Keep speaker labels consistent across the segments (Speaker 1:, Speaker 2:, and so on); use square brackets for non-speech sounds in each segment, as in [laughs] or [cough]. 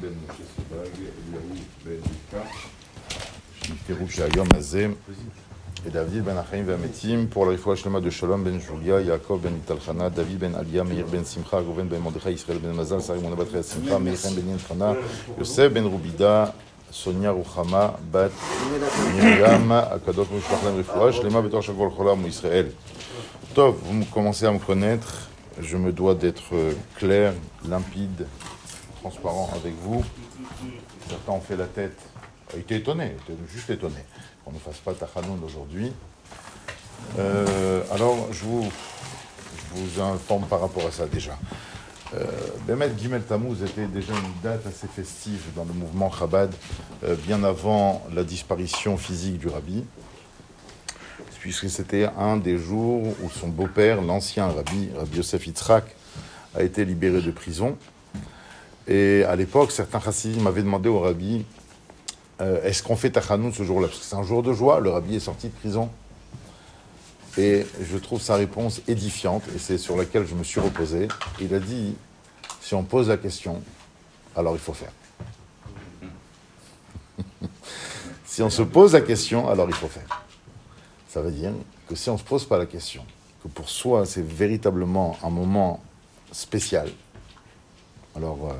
Speaker 1: בן משה סבג, אליהו בן מיקה, שנפטרו שהיום הזה, et David ben Achaim Ve'ametim pour la réfoua shlema de Shalom ben Julia, Yaakov ben Talchana, David ben Aliyah, Meir ben Simcha, Reuven ben Mordechai, Israël ben Mazal, Sari mon abatri Simcha, Meichem ben Yenchana, Yosef ben Rubida, Sonia Ruchama, Bat Miriam, Akadosh Mishpach Lem réfoua shlema betor shakol cholam ou Israël. Tov, vous commencez à me connaître, je me dois d'être clair, limpide, transparent avec vous. Certains ont fait la tête, ont été étonnés, juste étonnés qu'on ne fasse pas Tachanoun aujourd'hui. Euh, alors, je vous, je vous, informe par rapport à ça déjà. Euh, Bemet Gimel Tammuz était déjà une date assez festive dans le mouvement Chabad, euh, bien avant la disparition physique du rabbi, puisque c'était un des jours où son beau-père, l'ancien rabbi, Rabbi Yosef Yitzhak, a été libéré de prison. Et à l'époque, certains chassidim m'avaient demandé au rabbi euh, est-ce qu'on fait Tachanoun ce jour-là? Parce que c'est un jour de joie, le rabbi est sorti de prison. Et je trouve sa réponse édifiante, et c'est sur laquelle je me suis reposé. Il a dit, si on pose la question, alors il faut faire. [laughs] si on se pose la question, alors il faut faire. Ça veut dire que si on ne se pose pas la question, que pour soi c'est véritablement un moment spécial, alors... Euh,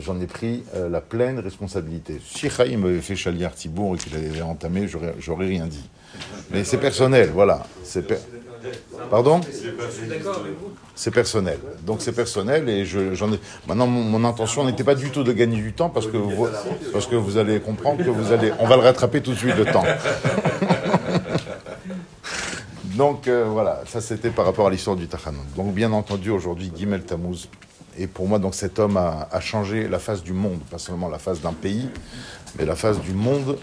Speaker 1: j'en ai pris euh, la pleine responsabilité. Si Chaim m'avait fait Chaliar Tibour et qu'il avait entamé, j'aurais rien dit. Mais c'est personnel, voilà. C'est Pardon? C'est personnel. Donc c'est personnel et ai. Maintenant, mon, intention n'était pas du tout de gagner du temps parce que vous, parce que vous allez comprendre que vous allez. On va le rattraper tout de suite le temps. [laughs] Donc euh, voilà, ça c'était par rapport à l'histoire du Tachanon. Donc bien entendu, aujourd'hui, Gimel Tammuz, et pour moi, donc, cet homme a, changé la face du monde, pas seulement la face d'un pays, mais la face du monde.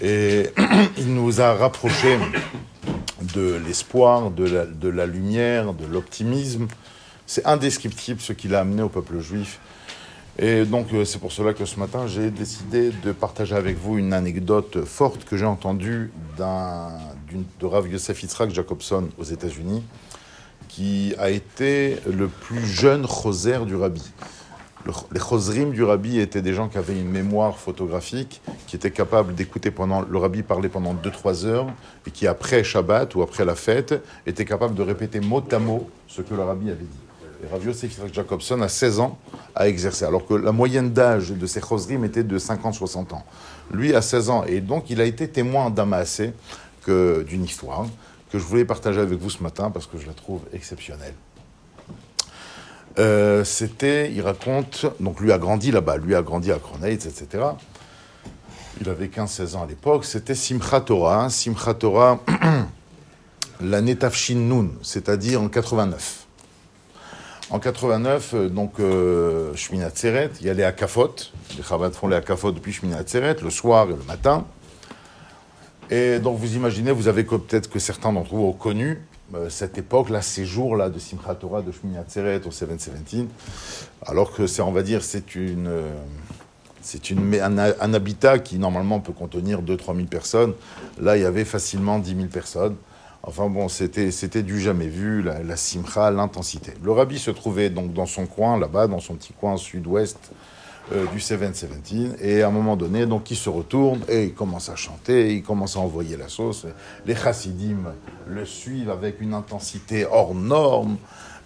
Speaker 1: Et [clears throat] il nous a rapprochés de l'espoir, de la, lumière, de l'optimisme. C'est indescriptible ce qu'il a amené au peuple juif. Et donc, euh, c'est pour cela que ce matin, j'ai décidé de partager avec vous une anecdote forte que j'ai entendue de Rav Yosef Yitzhak Jacobson aux États-Unis qui a été le plus jeune choser du rabbi. les chosrim du rabbi étaient des gens qui avaient une mémoire photographique, qui étaient capables d'écouter pendant le rabbi parler pendant 2-3 heures, et qui après Shabbat ou après la fête étaient capables de répéter mot à mot ce que le rabbi avait dit. Et Rav Yosef Jacobson, à 16 ans, a exercé, alors que la moyenne d'âge de ces chosrim était de 50-60 ans. Lui, à 16 ans, et donc il a été témoin d'Amassé d'une histoire que je voulais partager avec vous ce matin parce que je la trouve exceptionnelle. Euh, c'était, il raconte, donc lui a grandi là-bas, lui a grandi à Kroneitz, etc. Il avait 15-16 ans à l'époque. C'était Simchat Torah, Simchat Torah, [clears throat] l'année Tafshin Nun, c'est-à-dire en 89. En 89, euh, donc, euh, Tseret, il y a les Akafot. Les Chabad font les Akafot depuis Shmina Tseret, le soir et le matin. Et donc vous imaginez, vous avez peut-être que certains d'entre vous ont connu euh, cette époque-là, ces jours-là de Simchat Torah, de Shmini Atzeret au 717, alors que c'est, on va dire, c'est une, euh, c'est un, habitat qui normalement peut contenir 2-3 000 personnes. Là, il y avait facilement 10 000 personnes. Enfin bon, c'était, c'était du jamais vu, la, la simcha, l'intensité. Le rabbi se trouvait donc dans son coin, là-bas, dans son petit coin sud-ouest euh, du 717. Et à un moment donné, donc, il se retourne et il commence à chanter, il commence à envoyer la sauce. Les chassidim le suivent avec une intensité hors norme.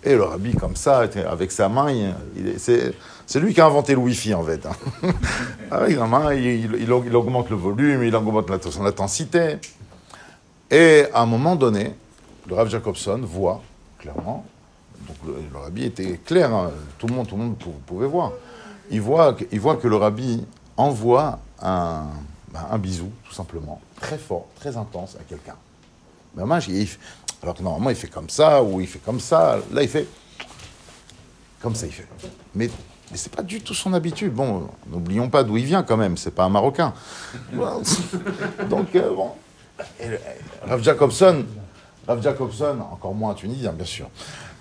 Speaker 1: Et le rabbi, comme ça, avec sa main, c'est lui qui a inventé le Wi-Fi, en fait. Hein. [laughs] avec sa main, il, augmente le volume, il augmente son intensité. Et à un moment donné, le Rav Jacobson voit clairement, donc le, rabbi était clair, hein, tout, le monde, tout le monde pouvait voir il voit, que le rabbi envoie un, ben, un bisou, tout simplement, très fort, très intense à quelqu'un. alors que normalement, il fait comme ça, ou il fait comme ça. Là, il fait comme ça, il fait. Mais, mais c'est pas du tout son habitude. Bon, n'oublions pas d'où il vient quand même, c'est pas un Marocain. [laughs] Donc, euh, bon. Rav Jacobson, Rav Jacobson, encore moins un Tunisien, bien sûr.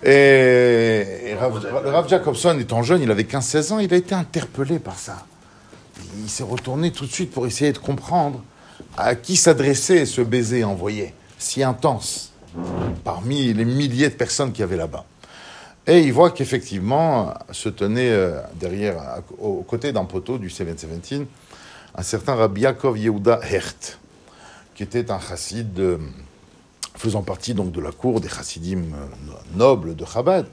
Speaker 1: Et, Rav, Jacobson, étant jeune, il avait 15-16 ans, il a été interpellé par ça. Il s'est retourné tout de suite pour essayer de comprendre à qui s'adressait ce baiser envoyé, si intense, parmi les milliers de personnes qu'il y avait là-bas. Et il voit qu'effectivement, se tenait euh, derrière, aux côtés d'un poteau du 717, un certain Rabbi Yaakov Yehuda Hert, qui était un chassid euh, faisant partie donc de la cour des chassidim euh, nobles de Chabad.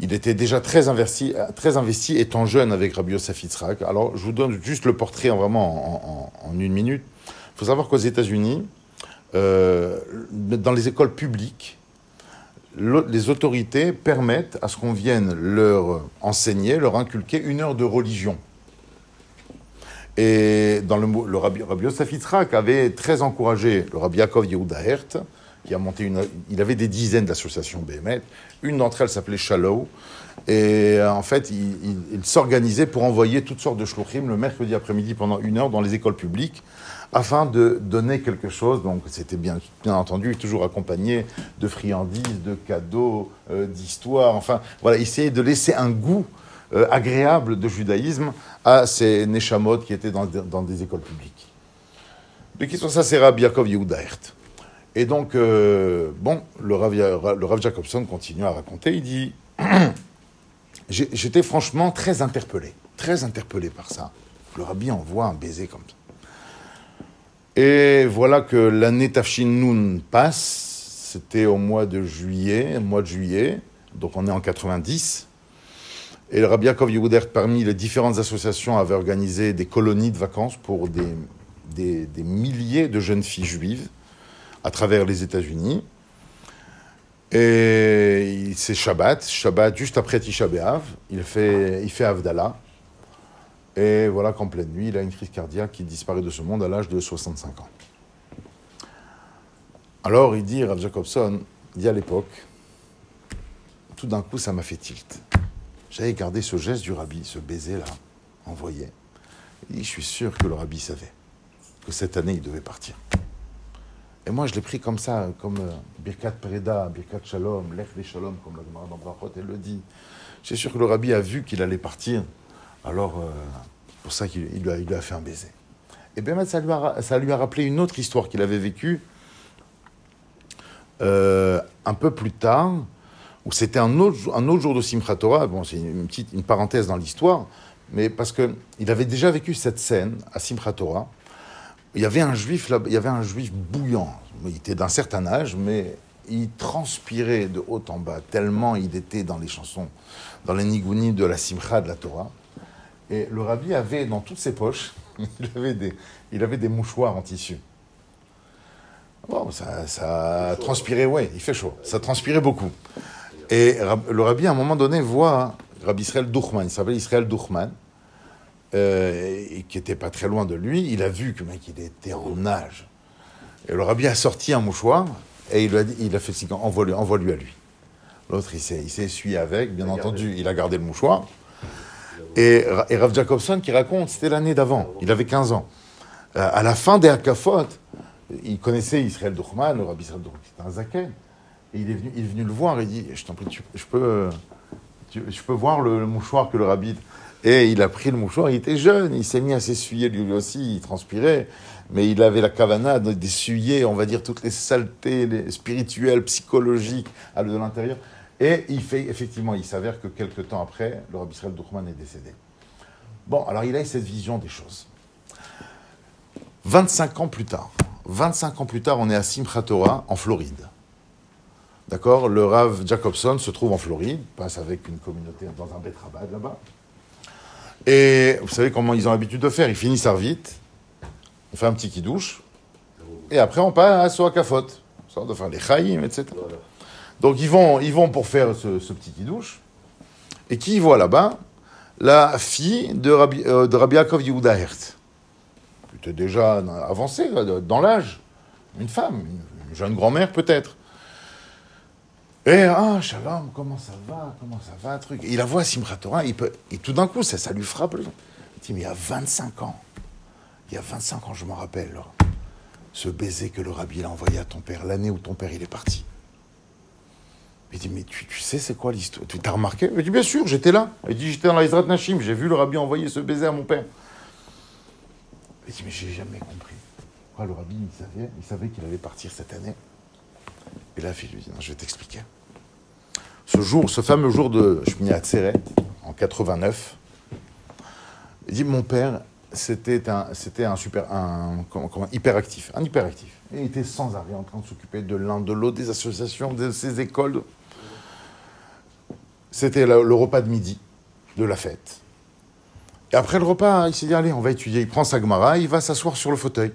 Speaker 1: Il était déjà très investi, très investi étant jeune avec Rabbi Yosef. Alors, je vous donne juste le portrait en vraiment en, une minute. Il faut savoir qu'aux États-Unis, euh, dans les écoles publiques, les autorités permettent à ce qu'on vienne leur enseigner, leur inculquer une heure de religion. Et dans le, Rabbi, Rabbi Yosef avait très encouragé le Rabbi Yaakov Yehuda Hert, Il avait des dizaines d'associations BMT. Une d'entre elles s'appelait Shalom. Et euh, en fait, il, s'organisait pour envoyer toutes sortes de shluchim le mercredi après-midi pendant une heure dans les écoles publiques afin de donner quelque chose. Donc, c'était bien, entendu toujours accompagné de friandises, de cadeaux, euh, d'histoires. Enfin, voilà, essayer de laisser un goût euh, agréable de judaïsme à ces neshamot qui étaient dans, des écoles publiques. De qui sont ça, c'est Rabbi Yaakov Yehuda. Et donc, euh, bon, le Rav, Jacobson continue à raconter. Il dit [clears throat] J'étais franchement très interpellé, très interpellé par ça. Le Rabbi envoie un baiser comme ça. Et voilà que l'année Tafshin Nun passe. C'était au mois de juillet, mois de juillet. Donc on est en 90. Et le Rabbi Yaakov Yehuda Hert, parmi les différentes associations, avait organisé des colonies de vacances pour des milliers de jeunes filles juives à travers les États-Unis. Et c'est Shabbat, Shabbat juste après Tisha B'Av, il fait, il fait Havdalah. Et voilà qu'en pleine nuit, il a une crise cardiaque qui disparaît de ce monde à l'âge de 65 ans. Alors il dit, Rav Jacobson, il dit à l'époque, tout d'un coup ça m'a fait tilt. J'avais gardé ce geste du rabbi, ce baiser-là, envoyé. Dit, je suis sûr que le rabbi savait que cette année il devait partir. Et moi, je l'ai pris comme ça, comme euh, Birkat Preda, Birkat Shalom, Lech des Shalom, comme la Gemara dans Brachot, elle le dit. Suis sûr que le rabbi a vu qu'il allait partir. Alors, euh, c'est pour ça qu'il il lui, a, fait un baiser. Et bien, ça lui, a, rappelé une autre histoire qu'il avait vécue euh, un peu plus tard, où c'était un autre, jou- un autre jour de Simchat Torah. Bon, c'est une, petite une parenthèse dans l'histoire, mais parce qu'il avait déjà vécu cette scène à Simchat Torah. Il y avait un juif là, il y avait un juif bouillant. Il était d'un certain âge, mais il transpirait de haut en bas tellement il était dans les chansons, dans les nigounis de la simcha de la Torah. Et le rabbi avait dans toutes ses poches, [laughs] il avait des, mouchoirs en tissu. Bon, ça, transpirait, ouais, il fait chaud. Ça transpirait beaucoup. Et le rabbi, à un moment donné, voit Rabbi Israël Douchman, il s'appelle Israël Douchman, euh, et qui était pas très loin de lui, il a vu que mec, il était en âge. Et le rabbi a sorti un mouchoir et il, lui a, dit, il a fait signe, envoie-lui envoie -lui à lui. L'autre, il s'est il s'est essuyé avec, bien entendu, il a gardé le mouchoir. Et, et Rav Jacobson qui raconte, c'était l'année d'avant, il avait 15 ans. Euh, à la fin des Hakafot, il connaissait Israël Douchman, le rabbi Israël Douchman, c'était un zaken. Et il est venu, il est venu le voir et il dit, je t'en prie, tu- je peux, tu- je peux voir le, le mouchoir que le rabbi... Et il a pris le mouchoir, il était jeune, il s'est mis à s'essuyer lui aussi, il transpirait, mais il avait la cavana de- d'essuyer, on va dire, toutes les saletés les spirituelles, psychologiques à de l'intérieur. Et il fait, effectivement, il s'avère que quelques temps après, le rabbi Israël Douchman est décédé. Bon, alors il a eu cette vision des choses. 25 ans plus tard, 25 ans plus tard, on est à Simchat Torah, en Floride. D'accord? Le Rav Jacobson se trouve en Floride, passe avec une communauté dans un Bet Rabad là-bas. Et vous savez comment ils ont l'habitude de faire Ils finissent à vite, on fait un petit qui-douche, et après on passe au Hakafot, sorte de faire les Chaïm, etc. Donc ils vont, ils vont pour faire ce, ce petit qui-douche, et qui voit là-bas La fille de Rabbi, euh, de Rabbi Yaakov Yehuda Hertz, qui était déjà avancée euh, dans l'âge, une femme, une jeune grand-mère peut-être. Et ah, Shalom, comment ça va Comment ça va truc. Il la voit Simchat Torah, il peut, et tout d'un coup, ça, ça lui frappe. Il dit, mais il y a 25 ans, il y a 25 ans, je m'en rappelle, là, ce baiser que le rabbi a envoyé à ton père, l'année où ton père il est parti. Il dit, mais tu, tu sais c'est quoi l'histoire? Tu t'as remarqué? Il dit, bien sûr, j'étais là. Il dit, j'étais dans la Ezrat Nashim, j'ai vu le rabbi envoyer ce baiser à mon père. Il dit, mais j'ai jamais compris. Le rabbi, il savait, il savait qu'il allait partir cette année? Et la fille lui dit, non, je vais t'expliquer. Ce jour, ce fameux jour de Shmini Atzeret, en 89, il dit Mon père, c'était un, c'était un super, un, comment, hyperactif, un hyperactif. Il était sans arrêt en train de s'occuper de l'un, de l'autre, des associations, de ses écoles. C'était le, le repas de midi de la fête. Et après le repas, il s'est dit Allez, on va étudier. Il prend sa Gemara, il va s'asseoir sur le fauteuil.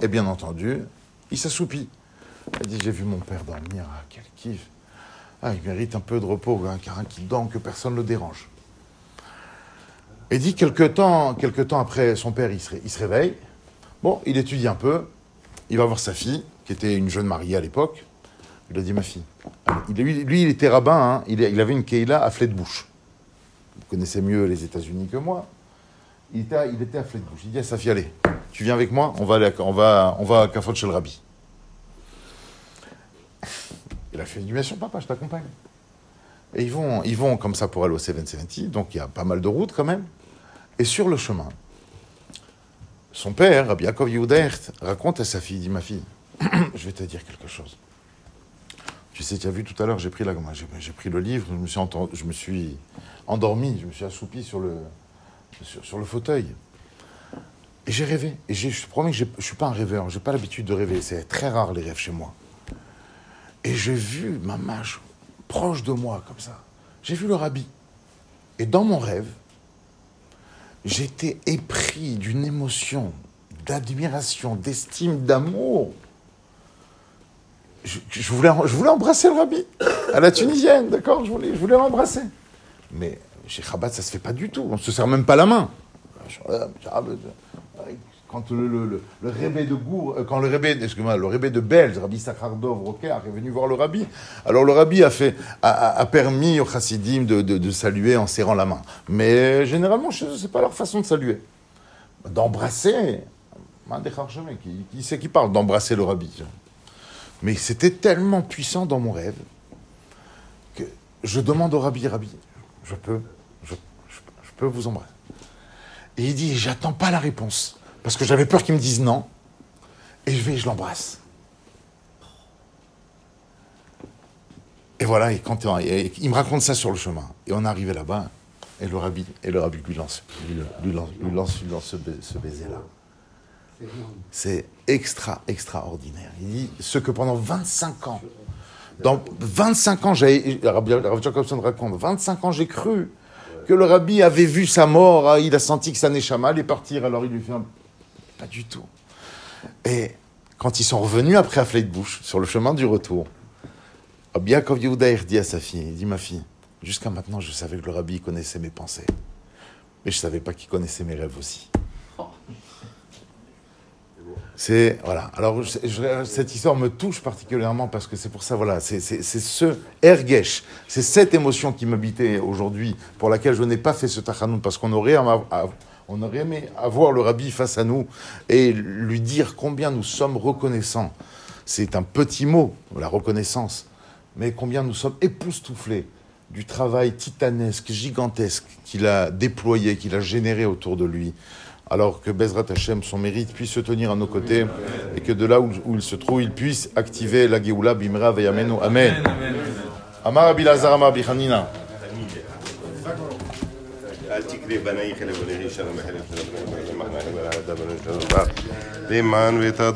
Speaker 1: Et bien entendu, il s'assoupit. Il dit J'ai vu mon père dormir, ah, quel kiff. Ah, il mérite un peu de repos, hein, car un qui dort, que personne ne le dérange. Et dit quelque temps, quelque temps après, son père, il se, il se, réveille. Bon, il étudie un peu. Il va voir sa fille, qui était une jeune mariée à l'époque. Il a dit Ma fille. Il, lui, il était rabbin, hein, il, avait une keila à Flatbush. Vous connaissez mieux les États-Unis que moi. Il était, à, il était à Flatbush. Il dit à sa fille Allez, tu viens avec moi, on va à Kafot chez le rabbi. Il a fait du bien papa, je t'accompagne. Et ils vont, ils vont comme ça pour aller au 770, donc il y a pas mal de routes quand même. Et sur le chemin, son père, Rabbi Yaakov raconte à sa fille, il dit, ma fille, [clears throat] je vais te dire quelque chose. Tu sais, tu as vu tout à l'heure, j'ai pris, pris le livre, je me, suis je me suis endormi, je me suis assoupi sur le, sur, sur le fauteuil. Et j'ai rêvé. Et je te promets que je ne suis pas un rêveur, je n'ai pas l'habitude de rêver. C'est très rare les rêves chez moi. Et j'ai vu ma mâche proche de moi, comme ça. J'ai vu le rabbi. Et dans mon rêve, j'étais épris d'une émotion, d'admiration, d'estime, d'amour. Je, voulais, embrasser le rabbi, à la tunisienne, d'accord je voulais, je voulais l'embrasser. Mais chez Chabad, ça se fait pas du tout. On se serre même pas la main. Quand le, le, de Gour, quand le rébé, excuse-moi, le de Belge, Rabbi Sakhardov est venu voir le rabbi. Alors le rabbi a fait, a, permis aux chassidim de, de, saluer en serrant la main. Mais généralement, eux, c'est pas leur façon de saluer. D'embrasser, qui, qui c'est qui parle d'embrasser le rabbi Mais c'était tellement puissant dans mon rêve que je demande au rabbi, rabbi, je peux, je peux vous embrasser. Et il dit, j'attends pas la réponse. Parce que j'avais peur qu'il me dise non. Et je vais, je l'embrasse. Et voilà, et quand il me raconte ça sur le chemin. Et on est arrivé là-bas, et le rabbi, et le rabbi lui lance, lui, lance, lui lance, ce, baiser-là. C'est extra, extraordinaire. Il dit ce que pendant 25 ans, dans 25 ans, j'ai, Rabbi Jacobson raconte, 25 ans j'ai cru que le rabbi avait vu sa mort, il a senti que sa neshama allait partir, alors il lui fait un... Pas du tout. Et quand ils sont revenus après à Fleitbush, sur le chemin du retour, Yaakov Yehudaïr dit à sa fille, il dit ma fille, jusqu'à maintenant je savais que le rabbi connaissait mes pensées, mais je ne savais pas qu'il connaissait mes rêves aussi. C'est voilà. Alors je, je, cette histoire me touche particulièrement parce que c'est pour ça voilà, c'est ce ergesh, c'est cette émotion qui m'habitait aujourd'hui pour laquelle je n'ai pas fait ce tachanoun parce qu'on aurait à, à, on aurait aimé avoir le rabbi face à nous et lui dire combien nous sommes reconnaissants. C'est un petit mot, la reconnaissance, mais combien nous sommes époustouflés du travail titanesque, gigantesque qu'il a déployé, qu'il a généré autour de lui alors que Bezrat Hashem, son mérite, puisse se tenir à nos côtés et que de là où, où il se trouve, il puisse activer la Géoula Bimra Veyamenu. Amen. Amar Abilazar Amar Bichanina.
Speaker 2: بني خلي بني شرم خلي بني شرم إحنا خلي بني شرم دي مان ويتا